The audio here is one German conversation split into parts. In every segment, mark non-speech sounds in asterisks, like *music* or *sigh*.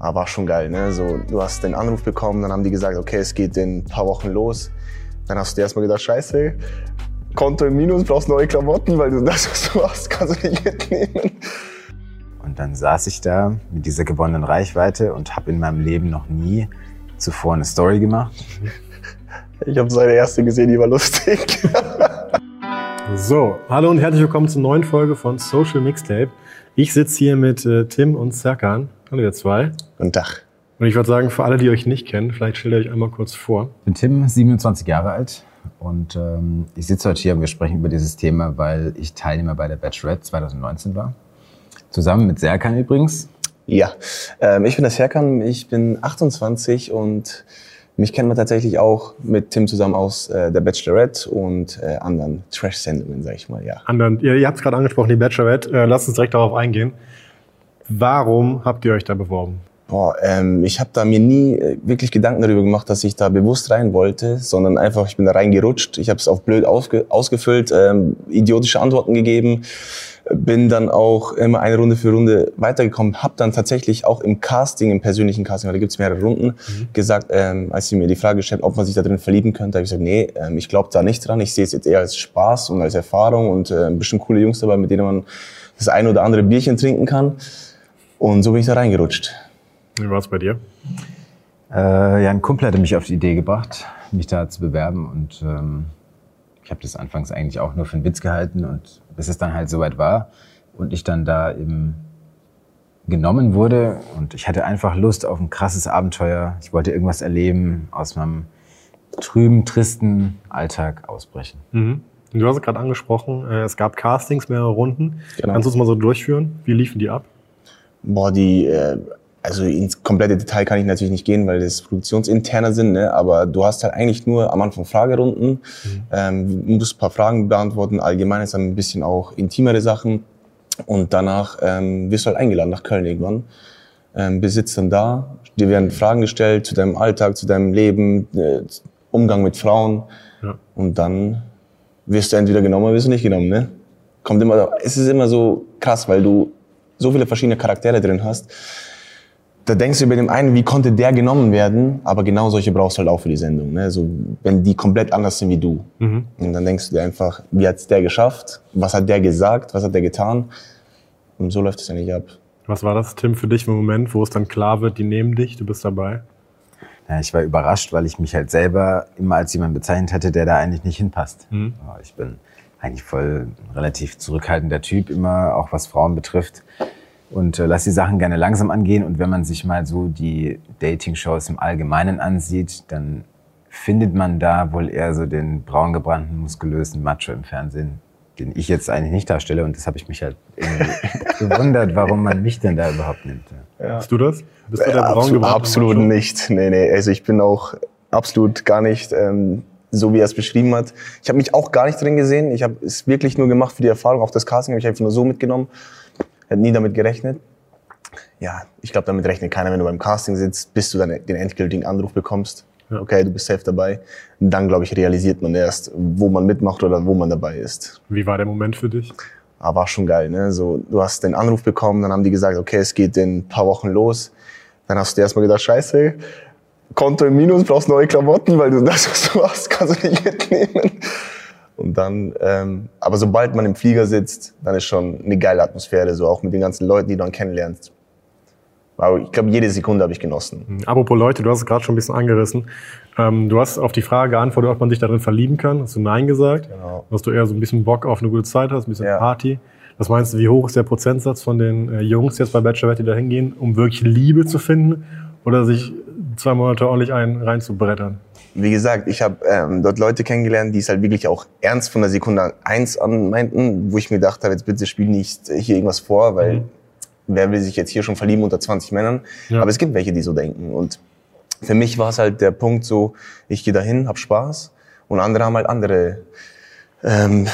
Aber war schon geil, ne? So, du hast den Anruf bekommen, dann haben die gesagt, okay, es geht in ein paar Wochen los. Dann hast du dir erstmal gedacht, scheiße, Konto im Minus, brauchst neue Klamotten, weil du das, was du hast, kannst du nicht mitnehmen. Und dann saß ich da mit dieser gewonnenen Reichweite und habe in meinem Leben noch nie zuvor eine Story gemacht. Ich habe seine erste gesehen, die war lustig. So, hallo und herzlich willkommen zur neuen Folge von Social Mixtape. Ich sitze hier mit äh, Tim und Serkan. Hallo ihr zwei. Guten Tag. Und ich würde sagen, für alle, die euch nicht kennen, vielleicht stellt ihr euch einmal kurz vor. Ich bin Tim, 27 Jahre alt und ähm, ich sitze heute hier und wir sprechen über dieses Thema, weil ich Teilnehmer bei der Bachelorette 2019 war. Zusammen mit Serkan übrigens. Ja, ähm, ich bin der Serkan, ich bin 28 und mich kennt man tatsächlich auch mit Tim zusammen aus äh, der Bachelorette und äh, anderen Trash-Sendungen, sag ich mal, ja. Anderen, ihr, ihr habt es gerade angesprochen, die Bachelorette. Äh, lasst uns direkt darauf eingehen. Warum habt ihr euch da beworben? Boah, ähm, ich habe da mir nie äh, wirklich Gedanken darüber gemacht, dass ich da bewusst rein wollte, sondern einfach, ich bin da reingerutscht. Ich habe es auf blöd ausge ausgefüllt, ähm, idiotische Antworten gegeben, bin dann auch immer eine Runde für Runde weitergekommen, habe dann tatsächlich auch im Casting, im persönlichen Casting, weil da gibt's mehrere Runden, mhm. gesagt, ähm, als sie mir die Frage gestellt, ob man sich da drin verlieben könnte, habe ich gesagt, nee, ähm, ich glaube da nicht dran. Ich sehe es jetzt eher als Spaß und als Erfahrung und äh, bestimmt coole Jungs dabei, mit denen man das ein oder andere Bierchen trinken kann. Und so bin ich da reingerutscht. Wie war es bei dir? Äh, ja, ein Kumpel hatte mich auf die Idee gebracht, mich da zu bewerben und ähm, ich habe das anfangs eigentlich auch nur für einen Witz gehalten und bis es dann halt soweit war und ich dann da eben genommen wurde und ich hatte einfach Lust auf ein krasses Abenteuer. Ich wollte irgendwas erleben, aus meinem trüben, tristen Alltag ausbrechen. Mhm. Du hast es gerade angesprochen, äh, es gab Castings, mehrere Runden. Genau. Kannst du es mal so durchführen? Wie liefen die ab? Boah, die, äh, also ins komplette Detail kann ich natürlich nicht gehen, weil das produktionsinterner sind, ne? aber du hast halt eigentlich nur am Anfang Fragerunden, mhm. ähm, musst ein paar Fragen beantworten, allgemein ist dann ein bisschen auch intimere Sachen und danach ähm, wirst du halt eingeladen nach Köln irgendwann, ähm, besitzt dann da, dir werden Fragen gestellt zu deinem Alltag, zu deinem Leben, äh, Umgang mit Frauen ja. und dann wirst du entweder genommen oder wirst du nicht genommen, ne? Kommt immer, es ist immer so krass, weil du so viele verschiedene Charaktere drin hast, da denkst du über den einen, wie konnte der genommen werden, aber genau solche brauchst du halt auch für die Sendung. Ne? So, wenn die komplett anders sind wie du. Mhm. Und dann denkst du dir einfach, wie hat's der geschafft? Was hat der gesagt? Was hat der getan? Und so läuft es ja nicht ab. Was war das, Tim, für dich im Moment, wo es dann klar wird, die nehmen dich, du bist dabei? Ja, ich war überrascht, weil ich mich halt selber immer als jemand bezeichnet hatte, der da eigentlich nicht hinpasst. Mhm. Ich bin eigentlich voll relativ zurückhaltender Typ immer, auch was Frauen betrifft. Und äh, lass die Sachen gerne langsam angehen. Und wenn man sich mal so die Dating-Shows im Allgemeinen ansieht, dann findet man da wohl eher so den braungebrannten, muskulösen Macho im Fernsehen, den ich jetzt eigentlich nicht darstelle. Und das habe ich mich halt irgendwie *laughs* gewundert, warum man mich denn da überhaupt nimmt. Ja. Bist du das? Bist du der ja, absolut, absolut nicht. Nee, nee. Also ich bin auch absolut gar nicht ähm, so, wie er es beschrieben hat. Ich habe mich auch gar nicht drin gesehen. Ich habe es wirklich nur gemacht für die Erfahrung. Auch das Casting habe ich einfach nur so mitgenommen. Hätte nie damit gerechnet. Ja, ich glaube, damit rechnet keiner, wenn du beim Casting sitzt, bis du dann den endgültigen Anruf bekommst. Okay, du bist safe dabei. Und dann, glaube ich, realisiert man erst, wo man mitmacht oder wo man dabei ist. Wie war der Moment für dich? Ah, war schon geil. Ne? So, du hast den Anruf bekommen, dann haben die gesagt, okay, es geht in ein paar Wochen los. Dann hast du erstmal gedacht, scheiße, Konto im Minus, brauchst neue Klamotten, weil du das, was du hast, kannst du nicht mitnehmen. Und dann, ähm, aber sobald man im Flieger sitzt, dann ist schon eine geile Atmosphäre, so auch mit den ganzen Leuten, die du dann kennenlernst. Aber ich glaube, jede Sekunde habe ich genossen. Mhm. Apropos Leute, du hast es gerade schon ein bisschen angerissen. Ähm, du hast auf die Frage geantwortet, ob man sich darin verlieben kann. Hast du Nein gesagt? Genau. Dass du eher so ein bisschen Bock auf eine gute Zeit hast, ein bisschen ja. Party. Was meinst du, wie hoch ist der Prozentsatz von den äh, Jungs jetzt bei Bachelorette, die da hingehen, um wirklich Liebe zu finden? Oder sich zwei Monate ordentlich einen reinzubrettern? wie gesagt, ich habe ähm, dort Leute kennengelernt, die es halt wirklich auch ernst von der Sekunde eins an meinten, wo ich mir gedacht habe, jetzt bitte spiel nicht hier irgendwas vor, weil mhm. wer will sich jetzt hier schon verlieben unter 20 Männern? Ja. Aber es gibt welche, die so denken. Und für mich war es halt der Punkt so, ich gehe dahin, hab Spaß und andere haben halt andere ähm,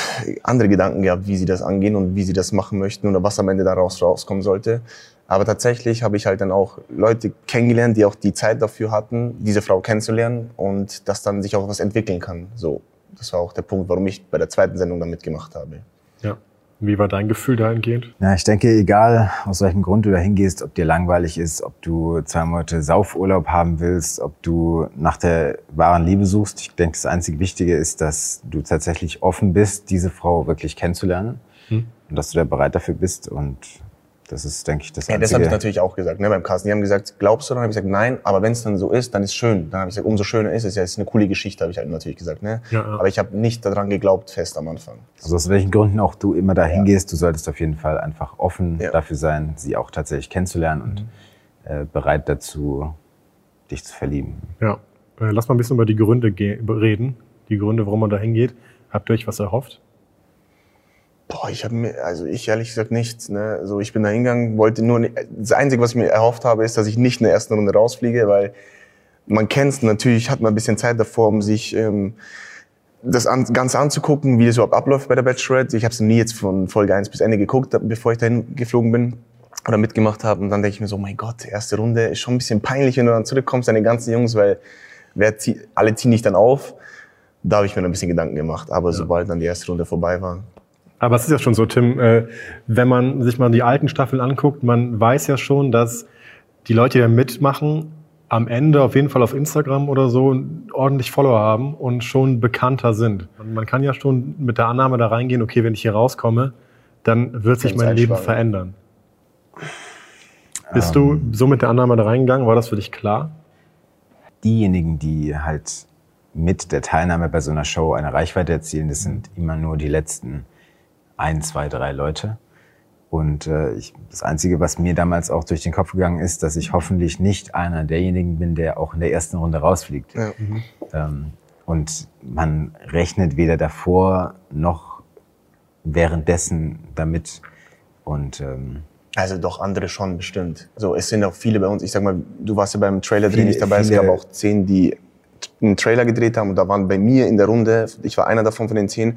andere Gedanken gehabt, wie sie das angehen und wie sie das machen möchten oder was am Ende daraus rauskommen sollte. Aber tatsächlich habe ich halt dann auch Leute kennengelernt, die auch die Zeit dafür hatten, diese Frau kennenzulernen und dass dann sich auch was entwickeln kann. So, das war auch der Punkt, warum ich bei der zweiten Sendung dann mitgemacht habe. Ja. Wie war dein Gefühl dahingehend? Ja, ich denke, egal aus welchem Grund du da hingehst, ob dir langweilig ist, ob du zwei Monate Saufurlaub haben willst, ob du nach der wahren Liebe suchst. Ich denke, das einzige Wichtige ist, dass du tatsächlich offen bist, diese Frau wirklich kennenzulernen hm. und dass du da bereit dafür bist und das ist, denke ich, das Ja, das habe ich natürlich auch gesagt, ne, beim Carsten. Die haben gesagt, glaubst du? Dann habe ich gesagt, nein, aber wenn es dann so ist, dann ist schön. Dann habe ich gesagt, umso schöner ist es. Ja, es ist eine coole Geschichte, habe ich halt natürlich gesagt. Ne? Ja, ja. Aber ich habe nicht daran geglaubt, fest am Anfang. Also aus welchen Gründen auch du immer dahin ja. gehst, du solltest auf jeden Fall einfach offen ja. dafür sein, sie auch tatsächlich kennenzulernen und mhm. äh, bereit dazu, dich zu verlieben. Ja, äh, lass mal ein bisschen über die Gründe reden. Die Gründe, warum man dahin geht. Habt ihr euch was erhofft? Boah, ich habe mir, also ich ehrlich gesagt nichts. Ne? So, ich bin da hingegangen, wollte nur, das Einzige, was ich mir erhofft habe, ist, dass ich nicht in der ersten Runde rausfliege, weil man kennt natürlich, hat man ein bisschen Zeit davor, um sich ähm, das an, Ganze anzugucken, wie das überhaupt abläuft bei der Bachelorette. Ich habe es nie jetzt von Folge 1 bis Ende geguckt, bevor ich dahin geflogen bin oder mitgemacht habe. Und dann denke ich mir so, mein Gott, erste Runde ist schon ein bisschen peinlich, wenn du dann zurückkommst, deine ganzen Jungs, weil wer zieh, alle ziehen dich dann auf. Da habe ich mir ein bisschen Gedanken gemacht. Aber ja. sobald dann die erste Runde vorbei war, aber es ist ja schon so, Tim, äh, wenn man sich mal die alten Staffeln anguckt, man weiß ja schon, dass die Leute, die da mitmachen, am Ende auf jeden Fall auf Instagram oder so ordentlich Follower haben und schon bekannter sind. Man kann ja schon mit der Annahme da reingehen, okay, wenn ich hier rauskomme, dann wird sich mein Leben verändern. Bist du ähm. so mit der Annahme da reingegangen? War das für dich klar? Diejenigen, die halt mit der Teilnahme bei so einer Show eine Reichweite erzielen, das sind immer nur die letzten ein, zwei, drei Leute. Und äh, ich, das Einzige, was mir damals auch durch den Kopf gegangen ist, dass ich hoffentlich nicht einer derjenigen bin, der auch in der ersten Runde rausfliegt. Ja. Mhm. Ähm, und man rechnet weder davor noch währenddessen damit. Und ähm, also doch andere schon bestimmt. So, es sind auch viele bei uns. Ich sag mal, du warst ja beim Trailer drehen nicht dabei. Es gab auch zehn, die einen Trailer gedreht haben und da waren bei mir in der Runde, ich war einer davon von den zehn,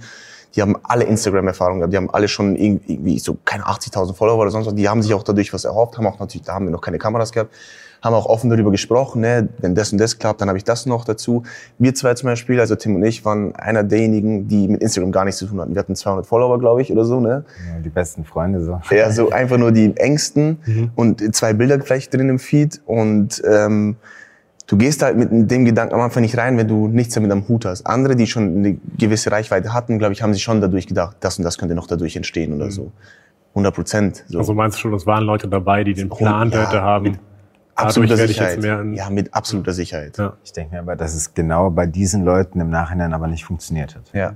die haben alle Instagram-Erfahrung gehabt, die haben alle schon irgendwie so keine 80.000 Follower oder sonst was, die haben sich auch dadurch was erhofft, haben auch natürlich, da haben wir noch keine Kameras gehabt, haben auch offen darüber gesprochen, ne, wenn das und das klappt, dann habe ich das noch dazu. Wir zwei zum Beispiel, also Tim und ich, waren einer derjenigen, die mit Instagram gar nichts zu tun hatten. Wir hatten 200 Follower, glaube ich, oder so, ne? Ja, die besten Freunde so. Ja, so *laughs* einfach nur die engsten mhm. und zwei Bilder vielleicht drin im Feed und ähm, du gehst halt mit dem Gedanken am Anfang nicht rein, wenn du nichts damit am Hut hast. Andere, die schon eine gewisse Reichweite hatten, glaube ich, haben sich schon dadurch gedacht, das und das könnte noch dadurch entstehen oder mhm. so. 100 Prozent. So. Also meinst du schon, es waren Leute dabei, die den Plan ja, hätte haben? Mit absoluter Sicherheit. ja, mit absoluter Sicherheit. Ja. Ich denke mir aber, dass es genau bei diesen Leuten im Nachhinein aber nicht funktioniert hat. Ja.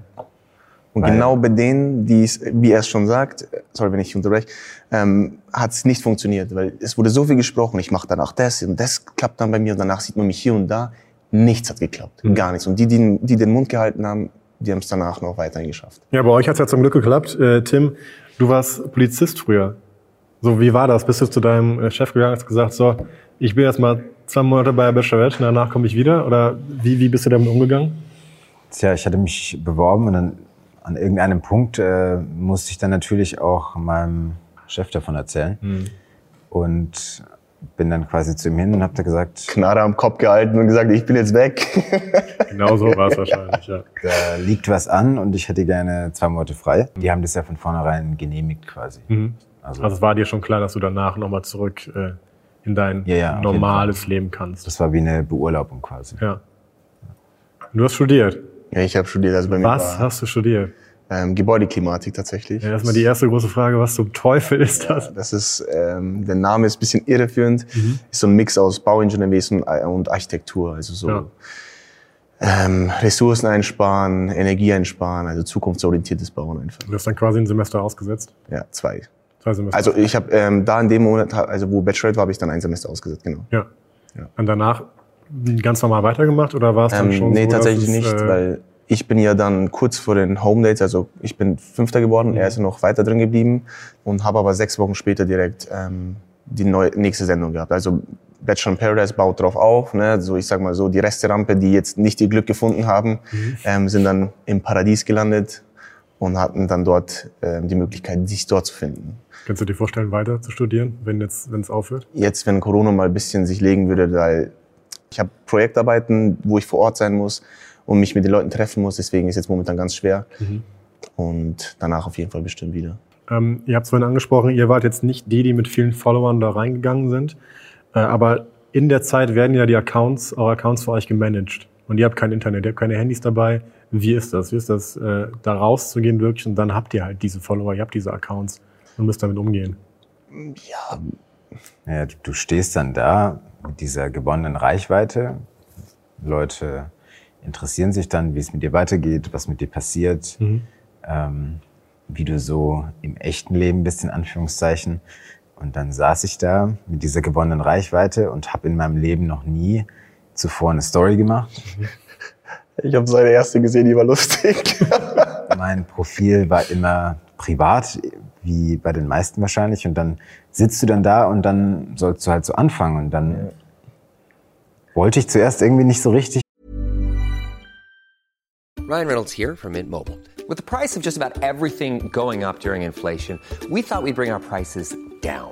Und Weil genau bei denen, die es, wie er es schon sagt, sorry, wenn ich unterbreche, ähm, hat es nicht funktioniert, weil es wurde so viel gesprochen, ich mache danach das und das klappt dann bei mir und danach sieht man mich hier und da. Nichts hat geklappt, mhm. gar nichts. Und die, die, die den Mund gehalten haben, die haben es danach noch weiterhin geschafft. Ja, bei euch hat es ja zum Glück geklappt. Äh, Tim, du warst Polizist früher. So, wie war das? Bist du zu deinem äh, Chef gegangen und hast gesagt, so, ich bin jetzt mal zwei Monate bei der Bachelorette, danach komme ich wieder? Oder wie, wie bist du damit umgegangen? Tja, ich hatte mich beworben und dann an irgendeinem Punkt äh, musste ich dann natürlich auch meinem Chef davon erzählen. Mhm. Und bin dann quasi zu ihm hin und habe da gesagt... Knarre am Kopf gehalten und gesagt, ich bin jetzt weg. *laughs* genau so war es wahrscheinlich, ja. Da liegt was an und ich hätte gerne zwei Monate frei. Die haben das ja von vornherein genehmigt quasi. Mhm. Also, also es war dir schon klar, dass du danach nochmal zurück äh, in dein ja, ja, normales Leben kannst. Das war wie eine Beurlaubung quasi. Ja. Du hast studiert. Ja, ich habe studiert. Also bei mir was hast du studiert? Ähm, Gebäudeklimatik tatsächlich. Ja, erstmal die erste große Frage, was zum Teufel ist das? Ja, das ist, ähm, der Name ist ein bisschen irreführend. Mhm. Ist so ein Mix aus Bauingenieurwesen und Architektur. Also so ja. ähm, Ressourcen einsparen, Energie einsparen, also zukunftsorientiertes Bauen einfach. Du hast dann quasi ein Semester ausgesetzt? Ja, zwei. Zwei Semester. Also ich habe ähm, da in dem Monat, also wo Bachelorette war, habe ich dann ein Semester ausgesetzt, genau. Ja. ja. Und danach ganz normal weitergemacht oder war es dann Ähm, schon nee, so, tatsächlich es, nicht, äh, weil ich bin ja dann kurz vor den Home Dates, also ich bin Fünfter geworden, er ist noch weiter drin geblieben und habe aber sechs Wochen später direkt ähm, die neue, nächste Sendung gehabt. Also Bachelor in Paradise baut drauf auf, ne? so ich sag mal so, die Resterampe, die jetzt nicht ihr Glück gefunden haben, ähm, sind dann im Paradies gelandet und hatten dann dort ähm, die Möglichkeit, sich dort zu finden. Kannst du dir vorstellen, weiter zu studieren, wenn jetzt, wenn es aufhört? jetzt, wenn Corona mal ein bisschen sich legen würde, weil ich habe Projektarbeiten, wo ich vor Ort sein muss und mich mit den Leuten treffen muss. Deswegen ist jetzt momentan ganz schwer. Und danach auf jeden Fall bestimmt wieder. Ähm, ihr habt es vorhin angesprochen, ihr wart jetzt nicht die, die mit vielen Followern da reingegangen sind. Äh, aber in der Zeit werden ja die Accounts, eure Accounts für euch gemanagt. Und ihr habt kein Internet, ihr habt keine Handys dabei. Wie ist das? Wie ist das, äh, da rauszugehen wirklich? Und dann habt ihr halt diese Follower, ihr habt diese Accounts und müsst damit umgehen. Ja, Ja, du- stehst dann da mit dieser gewonnenen Reichweite. Leute interessieren sich dann, wie es mit dir weitergeht, was mit dir passiert, ähm, wie du so im echten Leben bist, in Anführungszeichen. Und dann saß ich da mit dieser gewonnenen Reichweite und habe in meinem Leben noch nie zuvor eine Story gemacht. ich habe seine erste gesehen, die war lustig. Mein Profil war immer privat, wie bei den meisten wahrscheinlich. Und dann sitzt du dann da und dann sollst du halt so anfangen. Und dann wollte ich zuerst irgendwie nicht so richtig. Ryan Reynolds here from Mint Mobile. With the price of just about everything going up during inflation, we thought we'd bring our prices down.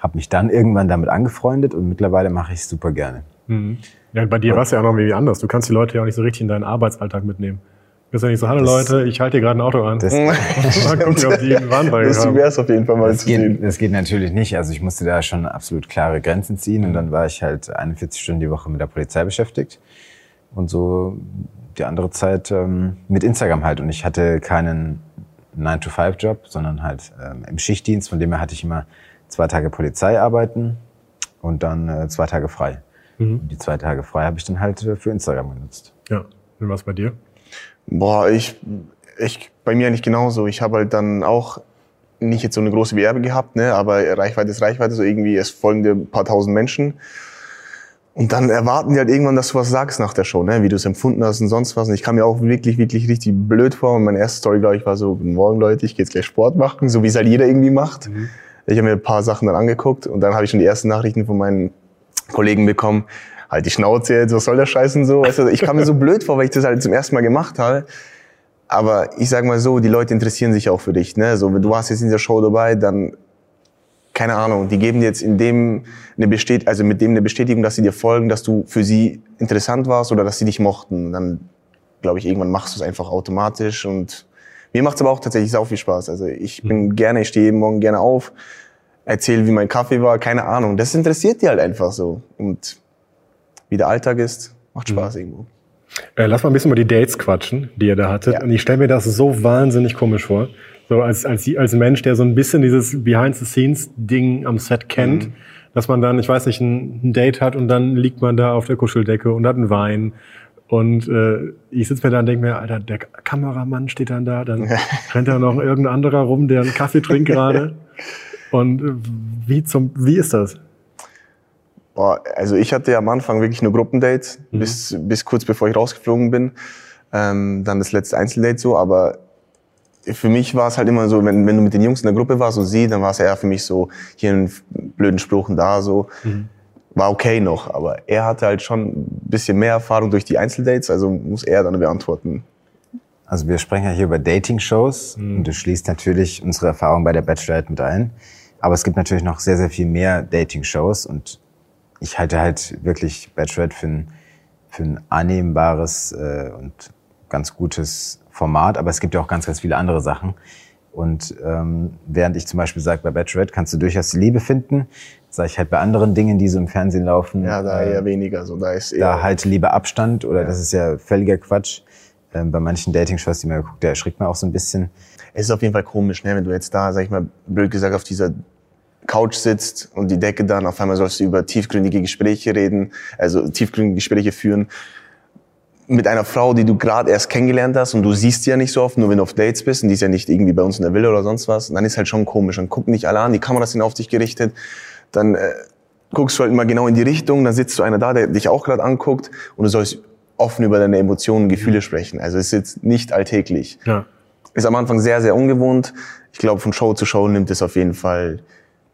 habe mich dann irgendwann damit angefreundet und mittlerweile mache ich es super gerne. Ja, bei dir war es ja auch noch irgendwie anders. Du kannst die Leute ja auch nicht so richtig in deinen Arbeitsalltag mitnehmen. Du bist ja nicht so, hallo Das- Leute, ich halte hier gerade ein Auto an. Das, *laughs* *laughs* Mal gucken, ob die einen haben. wäre es auf jeden Fall mal das, zu sehen. geht, das geht natürlich nicht. Also ich musste da schon absolut klare Grenzen ziehen und dann war ich halt 41 Stunden die Woche mit der Polizei beschäftigt und so die andere Zeit ähm, mit Instagram halt. Und ich hatte keinen 9-to-5-Job, sondern halt ähm, im Schichtdienst. Von dem her hatte ich immer zwei Tage Polizei arbeiten und dann äh, zwei Tage frei. Und die zwei Tage frei habe ich dann halt äh, für Instagram genutzt. Ja, wie war es bei dir? Boah, ich, ich, bei mir eigentlich genauso. Ich habe halt dann auch nicht jetzt so eine große Werbe gehabt, ne, aber Reichweite ist Reichweite, so irgendwie, es folgen dir ein paar tausend Menschen. Und dann erwarten die halt irgendwann, dass du was sagst nach der Show, ne, wie du es empfunden hast und sonst was. Und ich kam mir auch wirklich, wirklich richtig blöd vor. Und meine erste Story, glaube ich, war so, guten Morgen Leute, ich gehe jetzt gleich Sport machen, so wie es halt jeder irgendwie macht. Ich habe mir ein paar Sachen dann angeguckt und dann habe ich schon die ersten Nachrichten von meinen Kollegen bekommen, halt die Schnauze jetzt, was soll der Scheiß und so. Du, ich kam mir so *laughs* blöd vor, weil ich das halt zum ersten Mal gemacht habe. Aber ich sag mal so, die Leute interessieren sich auch für dich. Ne? So, wenn du warst jetzt in dieser Show dabei, dann keine Ahnung, die geben dir jetzt in dem eine Bestät also mit dem eine Bestätigung, dass sie dir folgen, dass du für sie interessant warst oder dass sie dich mochten. Dann glaube ich, irgendwann machst du es einfach automatisch und mir macht es aber auch tatsächlich sau viel Spaß. Also ich bin gerne, ich stehe jeden Morgen gerne auf, erzähle, wie mein Kaffee war, keine Ahnung. Das interessiert die halt einfach so. Und wie der Alltag ist, macht Spaß irgendwo. Äh, lass mal ein bisschen über die Dates quatschen, die ihr da hattet. Ja. Und ich stelle mir das so wahnsinnig komisch vor. So als, als, als Mensch, der so ein bisschen dieses Behind-the-Scenes-Ding am Set kennt, dass man dann, ich weiß nicht, ein, ein Date hat und dann liegt man da auf der Kuscheldecke und hat einen Wein. Und äh, ich sitze mir da und denke mir, Alter, der Kameramann steht dann da, dann rennt da noch irgendein anderer rum, der einen Kaffee trinkt gerade. *laughs* Und äh, wie zum, wie ist das? Boah, also ich hatte ja am Anfang wirklich nur Gruppendates, bis, bis kurz bevor ich rausgeflogen bin. Ähm, dann das letzte Einzeldate so, aber für mich war es halt immer so, wenn, wenn du mit den Jungs in der Gruppe warst und sie, dann war es eher für mich so, hier einen blöden Spruch und da so. War okay noch, aber er hatte halt schon ein bisschen mehr Erfahrung durch die Einzeldates, also muss er dann beantworten. Also wir sprechen ja hier über Dating-Shows und du schließt natürlich unsere Erfahrung bei der Bachelorette mit ein. Aber es gibt natürlich noch sehr, sehr viel mehr Dating-Shows und ich halte halt wirklich Bachelorette für ein, für ein annehmbares äh, und ganz gutes Format. Aber es gibt ja auch ganz, ganz viele andere Sachen. Und ähm, während ich zum Beispiel sage, bei Bachelorette kannst du durchaus die Liebe finden, sage ich halt bei anderen Dingen, die so im Fernsehen laufen, Ja, da äh, eher weniger, so da ist eher. da halt lieber Abstand oder das ist ja völliger Quatsch. Ähm, bei manchen Dating-Shows, die man guckt, da erschrickt man auch so ein bisschen. Es ist auf jeden Fall komisch, ne? wenn du jetzt da, sag ich mal, blöd gesagt, auf dieser Couch sitzt und die Decke dann, auf einmal sollst du über tiefgründige Gespräche reden, also tiefgründige Gespräche führen mit einer Frau, die du gerade erst kennengelernt hast und du siehst die ja nicht so oft, nur wenn du auf Dates bist und die ist ja nicht irgendwie bei uns in der Villa oder sonst was, dann ist halt schon komisch. Dann gucken dich alle an, die Kameras sind auf dich gerichtet, dann äh, guckst du halt immer genau in die Richtung, dann sitzt du einer da, der dich auch gerade anguckt und du sollst offen über deine Emotionen und Gefühle sprechen. Also es ist jetzt nicht alltäglich. Ja. Ist am Anfang sehr, sehr ungewohnt. Ich glaube, von Show zu Show nimmt es auf jeden Fall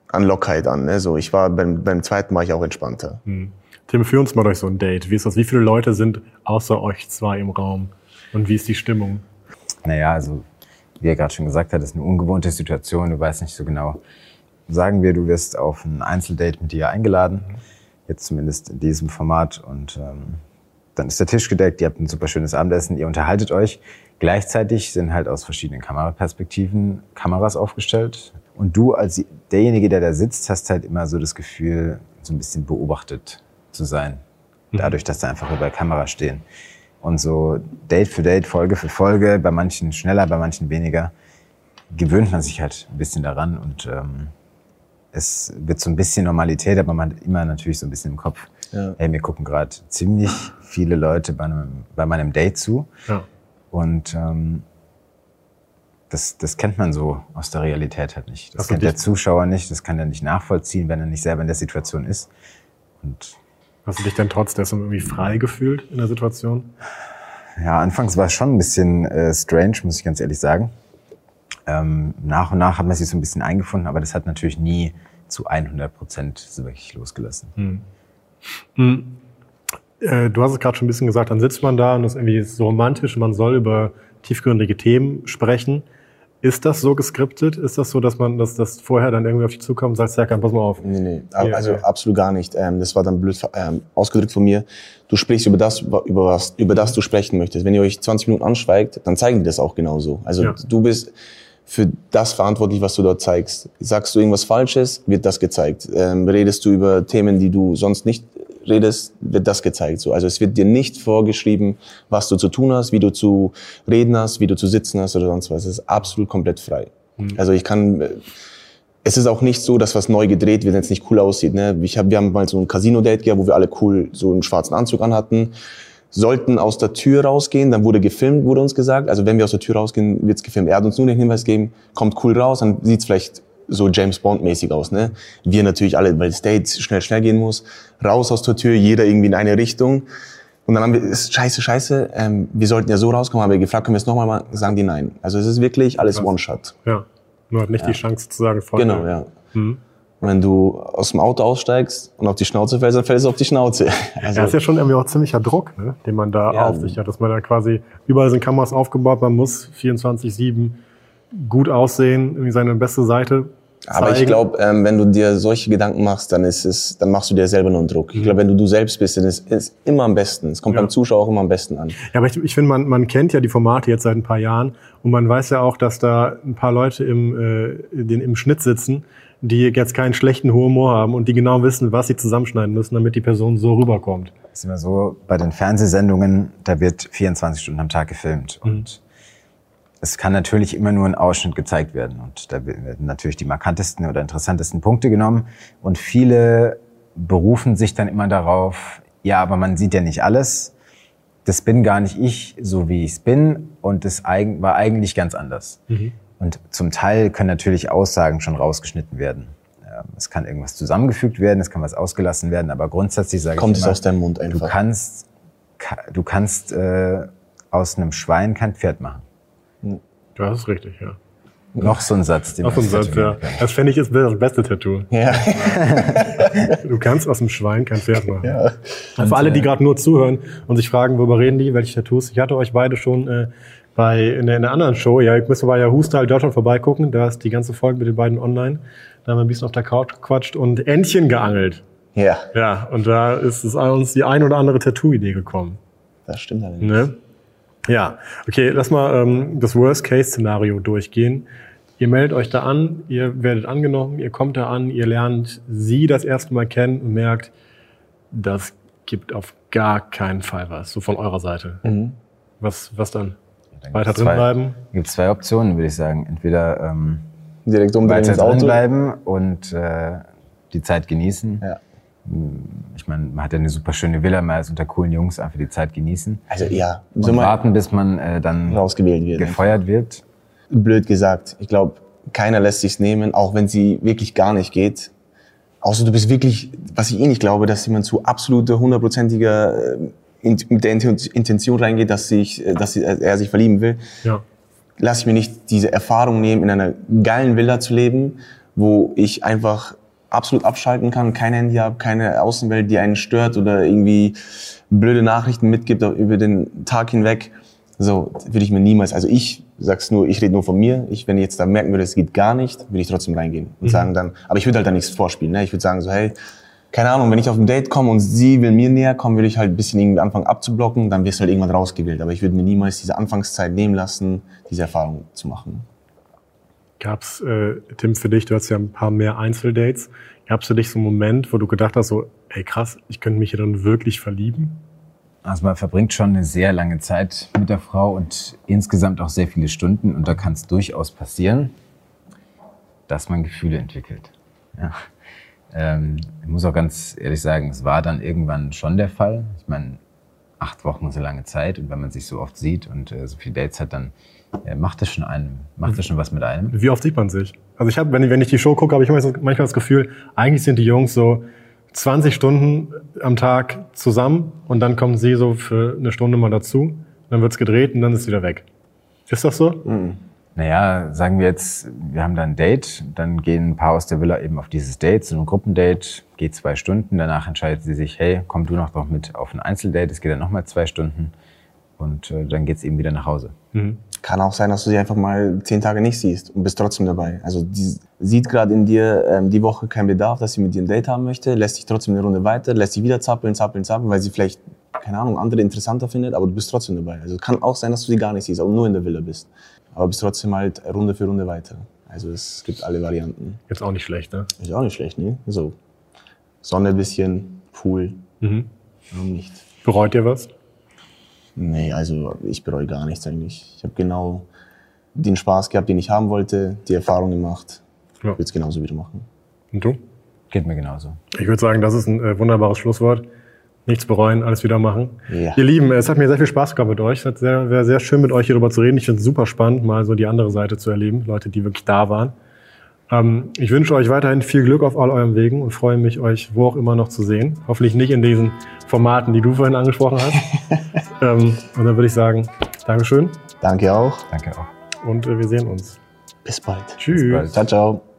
an Lockheit an. Ne? So, ich war beim, beim zweiten Mal ich auch entspannter. Hm. Tim, führ uns mal durch so ein Date. Wie ist das? Wie viele Leute sind außer euch zwei im Raum? Und wie ist die Stimmung? Naja, also, wie er gerade schon gesagt hat, ist eine ungewohnte Situation. Du weißt nicht so genau. Sagen wir, du wirst auf ein Einzeldate mit dir eingeladen. Jetzt zumindest in diesem Format. Und ähm, dann ist der Tisch gedeckt, ihr habt ein super schönes Abendessen, ihr unterhaltet euch. Gleichzeitig sind halt aus verschiedenen Kameraperspektiven Kameras aufgestellt. Und du als derjenige, der da sitzt, hast halt immer so das Gefühl, so ein bisschen beobachtet zu sein. Mhm. Dadurch, dass da einfach über Kamera stehen. Und so Date für Date, Folge für Folge, bei manchen schneller, bei manchen weniger, gewöhnt man sich halt ein bisschen daran und ähm, es wird so ein bisschen Normalität, aber man hat immer natürlich so ein bisschen im Kopf, ja. hey, mir gucken gerade ziemlich viele Leute bei, einem, bei meinem Date zu. Ja. Und ähm, das, das kennt man so aus der Realität halt nicht. Das also kennt der Zuschauer nicht, das kann er nicht nachvollziehen, wenn er nicht selber in der Situation ist. Und Hast du dich denn trotz dessen irgendwie frei gefühlt in der Situation? Ja, anfangs war es schon ein bisschen äh, strange, muss ich ganz ehrlich sagen. Ähm, nach und nach hat man sich so ein bisschen eingefunden, aber das hat natürlich nie zu 100 Prozent so wirklich losgelassen. Hm. Hm. Äh, du hast es gerade schon ein bisschen gesagt, dann sitzt man da und das ist irgendwie so romantisch, man soll über tiefgründige Themen sprechen. Ist das so geskriptet? Ist das so, dass man, dass das vorher dann irgendwie auf dich zukommt und sagt, Serkan, pass mal auf? Nee, nee, ja, also ja. absolut gar nicht. Ähm, das war dann blöd ähm, ausgedrückt von mir. Du sprichst über das, über was, über das du sprechen möchtest. Wenn ihr euch 20 Minuten anschweigt, dann zeigen die das auch genauso. Also ja. du bist für das verantwortlich, was du dort zeigst. Sagst du irgendwas Falsches, wird das gezeigt. Ähm, redest du über Themen, die du sonst nicht redest, wird das gezeigt. So, also es wird dir nicht vorgeschrieben, was du zu tun hast, wie du zu reden hast, wie du zu sitzen hast oder sonst was. Es ist absolut komplett frei. Mhm. Also ich kann, äh, es ist auch nicht so, dass was neu gedreht wird, wenn es nicht cool aussieht. Ne? Ich hab, wir haben mal so ein Casino-Date gehabt, wo wir alle cool so einen schwarzen Anzug anhatten sollten aus der Tür rausgehen, dann wurde gefilmt, wurde uns gesagt. Also wenn wir aus der Tür rausgehen, wird's gefilmt. Er hat uns nur den Hinweis gegeben, kommt cool raus, dann sieht's vielleicht so James Bond mäßig aus, ne? Wir natürlich alle, weil das Date schnell schnell gehen muss, raus aus der Tür, jeder irgendwie in eine Richtung. Und dann haben wir, ist scheiße, scheiße, ähm, wir sollten ja so rauskommen, haben wir gefragt, können wir es nochmal machen? Sagen die nein. Also es ist wirklich alles One-Shot. Ja, nur hat nicht ja. die Chance zu sagen, voll. Genau, ja. Mhm. Wenn du aus dem Auto aussteigst und auf die Schnauze fällst, dann fällst du auf die Schnauze. *laughs* Also, das ist ja schon irgendwie auch ziemlicher Druck, ne? den man da ja. auf sich hat, dass man da quasi, überall sind Kameras aufgebaut, man muss 24-7 gut aussehen, irgendwie seine beste Seite aber ich glaube, ähm, wenn du dir solche Gedanken machst, dann ist es, dann machst du dir selber nur einen Druck. Ich mhm. glaube, wenn du du selbst bist, dann ist es immer am besten. Es kommt ja. beim Zuschauer auch immer am besten an. Ja, aber ich, ich finde, man, man kennt ja die Formate jetzt seit ein paar Jahren und man weiß ja auch, dass da ein paar Leute im, äh, den, im Schnitt sitzen, die jetzt keinen schlechten Humor haben und die genau wissen, was sie zusammenschneiden müssen, damit die Person so rüberkommt. Das ist immer so, bei den Fernsehsendungen, da wird 24 Stunden am Tag gefilmt mhm. und es kann natürlich immer nur ein Ausschnitt gezeigt werden. Und da werden natürlich die markantesten oder interessantesten Punkte genommen. Und viele berufen sich dann immer darauf, ja, aber man sieht ja nicht alles. Das bin gar nicht ich, so wie ich es bin. Und das war eigentlich ganz anders. Mhm. Und zum Teil können natürlich Aussagen schon rausgeschnitten werden. Ähm, es kann irgendwas zusammengefügt werden, es kann was ausgelassen werden, aber grundsätzlich sage Kommt ich immer, es aus deinem Mund einfach. Du kannst, du kannst äh, aus einem Schwein kein Pferd machen. Ja, das ist richtig, ja. Noch so ein Satz. Den Noch so ein Satz, ja. Das fände ich ist das beste Tattoo. Ja. *laughs* du kannst aus dem Schwein kein Pferd machen. Ja. Und für alle, die äh, gerade nur zuhören und sich fragen, worüber reden die, welche Tattoos. Ich hatte euch beide schon äh, bei in der, in der anderen Show, ja, ich müsste bei Yahoo Style Deutschland vorbeigucken, da ist die ganze Folge mit den beiden online. Da haben wir ein bisschen auf der Couch gequatscht und Entchen geangelt. Ja. Ja, und da ist es uns die ein oder andere Tattoo-Idee gekommen. Das stimmt allerdings. Ne? Ja, okay, lass mal ähm, das Worst-Case-Szenario durchgehen. Ihr meldet euch da an, ihr werdet angenommen, ihr kommt da an, ihr lernt sie das erste Mal kennen und merkt, das gibt auf gar keinen Fall was, so von eurer Seite. Mhm. Was, was dann? Dann Weiter drin zwei- bleiben? Gibt zwei Optionen, würde ich sagen. Entweder ähm, Direkt umdrehen weiter drin bleiben und äh, die Zeit genießen. Ja. Ich meine, man hat ja eine super schöne Villa, man ist unter coolen Jungs, einfach die Zeit genießen. Also ja, Und so mal warten, bis man äh, dann rausgewählt wird. gefeuert wird. blöd gesagt. Ich glaube, keiner lässt sich's nehmen, auch wenn sie wirklich gar nicht geht. Außer du bist wirklich, was ich eh nicht glaube, dass jemand zu absoluter, hundertprozentiger, äh, in, mit der Inten- Intention reingeht, dass, sich, äh, dass äh, er sich verlieben will. Ja. Lass ich mir nicht diese Erfahrung nehmen, in einer geilen Villa zu leben, wo ich einfach absolut abschalten kann, kein Handy habe, keine Außenwelt, die einen stört oder irgendwie blöde Nachrichten mitgibt über den Tag hinweg. So würde ich mir niemals, also ich sag's nur, ich rede nur von mir. Ich, wenn ich jetzt da merken würde, es geht gar nicht, würde ich trotzdem reingehen und sagen dann, aber ich würde halt da nichts vorspielen. Ne? Ich würde sagen so, hey, keine Ahnung, wenn ich auf ein Date komme und sie will mir näher kommen, würde ich halt ein bisschen irgendwie anfangen abzublocken, dann wirst du halt irgendwann rausgewählt. Aber ich würde mir niemals diese Anfangszeit nehmen lassen, diese Erfahrung zu machen. Gab's, äh, Tim, für dich, du hast ja ein paar mehr Einzeldates. Gab's für dich so einen Moment, wo du gedacht hast, so, ey krass, ich könnte mich hier dann wirklich verlieben? Also man verbringt schon eine sehr lange Zeit mit der Frau und insgesamt auch sehr viele Stunden. Und da kann es durchaus passieren, dass man Gefühle entwickelt. Ja. Ähm, ich muss auch ganz ehrlich sagen, es war dann irgendwann schon der Fall. Ich meine, acht Wochen ist eine lange Zeit und wenn man sich so oft sieht und äh, so viele Dates hat, dann äh, macht das schon einem, macht das schon was mit einem. Wie oft sieht man sich? Also ich habe, wenn ich, wenn ich die Show gucke, habe ich manchmal das Gefühl, eigentlich sind die Jungs so 20 Stunden am Tag zusammen und dann kommen sie so für eine Stunde mal dazu, dann wird's gedreht und dann ist es wieder weg. Ist das so? Naja, sagen wir jetzt, wir haben da ein Date, dann gehen ein paar aus der Villa eben auf dieses Date, so ein Gruppendate, geht zwei Stunden, danach entscheidet sie sich, hey, komm du noch, mit auf ein Einzeldate, es geht dann nochmal zwei Stunden und äh, dann geht's eben wieder nach Hause. Kann auch sein, dass du sie einfach mal zehn Tage nicht siehst und bist trotzdem dabei. Also die sieht gerade in dir ähm, die Woche keinen Bedarf, dass sie mit dir ein Date haben möchte, lässt dich trotzdem eine Runde weiter, lässt dich wieder zappeln, zappeln, zappeln, weil sie vielleicht, keine Ahnung, andere interessanter findet, aber du bist trotzdem dabei. Also kann auch sein, dass du sie gar nicht siehst, aber nur in der Villa bist. Aber bist trotzdem halt Runde für Runde weiter. Also es gibt alle Varianten. Jetzt auch nicht schlecht, ne? Ist auch nicht schlecht, ne? So. Sonne ein bisschen, Pool. Warum nicht? Bereut ihr was? Nee, also ich bereue gar nichts eigentlich. Ich habe genau den Spaß gehabt, den ich haben wollte, die Erfahrung gemacht. Ich Ja. würde es genauso wieder machen. Und du? Geht mir genauso. Ich würde sagen, das ist ein äh, wunderbares Schlusswort. Nichts bereuen, alles wieder machen. Ja. Ihr Lieben, es hat mir sehr viel Spaß gemacht mit euch. Es hat sehr, sehr, sehr schön mit euch hierüber zu reden. Ich finde es super spannend, mal so die andere Seite zu erleben. Leute, die wirklich da waren. Ähm, ich wünsche euch weiterhin viel Glück auf all euren Wegen und freue mich, euch wo auch immer noch zu sehen. Hoffentlich nicht in diesen Formaten, die du vorhin angesprochen hast. *laughs* ähm, und dann würde ich sagen, Dankeschön Danke auch. Danke auch. und äh, wir sehen uns. Bis bald. Tschüss. bald. Ciao, ciao.